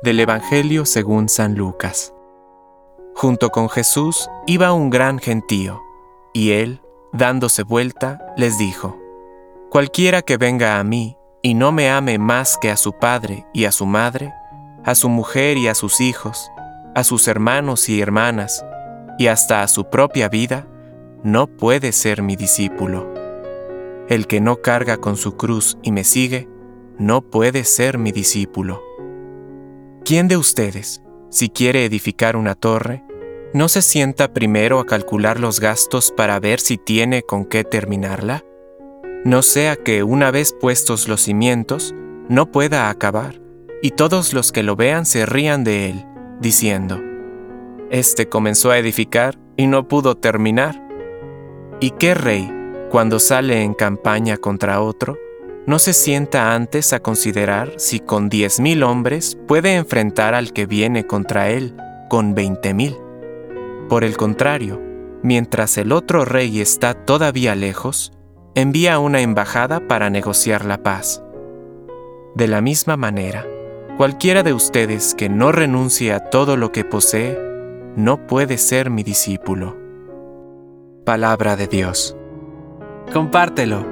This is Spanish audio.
Del Evangelio según San Lucas. Junto con Jesús iba un gran gentío, y él, dándose vuelta, les dijo, Cualquiera que venga a mí y no me ame más que a su padre y a su madre, a su mujer y a sus hijos, a sus hermanos y hermanas, y hasta a su propia vida, no puede ser mi discípulo. El que no carga con su cruz y me sigue, no puede ser mi discípulo. ¿Quién de ustedes, si quiere edificar una torre, no se sienta primero a calcular los gastos para ver si tiene con qué terminarla? No sea que una vez puestos los cimientos, no pueda acabar, y todos los que lo vean se rían de él, diciendo, Este comenzó a edificar y no pudo terminar. ¿Y qué rey, cuando sale en campaña contra otro, no se sienta antes a considerar si con diez mil hombres puede enfrentar al que viene contra él con veinte mil. Por el contrario, mientras el otro rey está todavía lejos, envía una embajada para negociar la paz. De la misma manera, cualquiera de ustedes que no renuncie a todo lo que posee, no puede ser mi discípulo. Palabra de Dios. Compártelo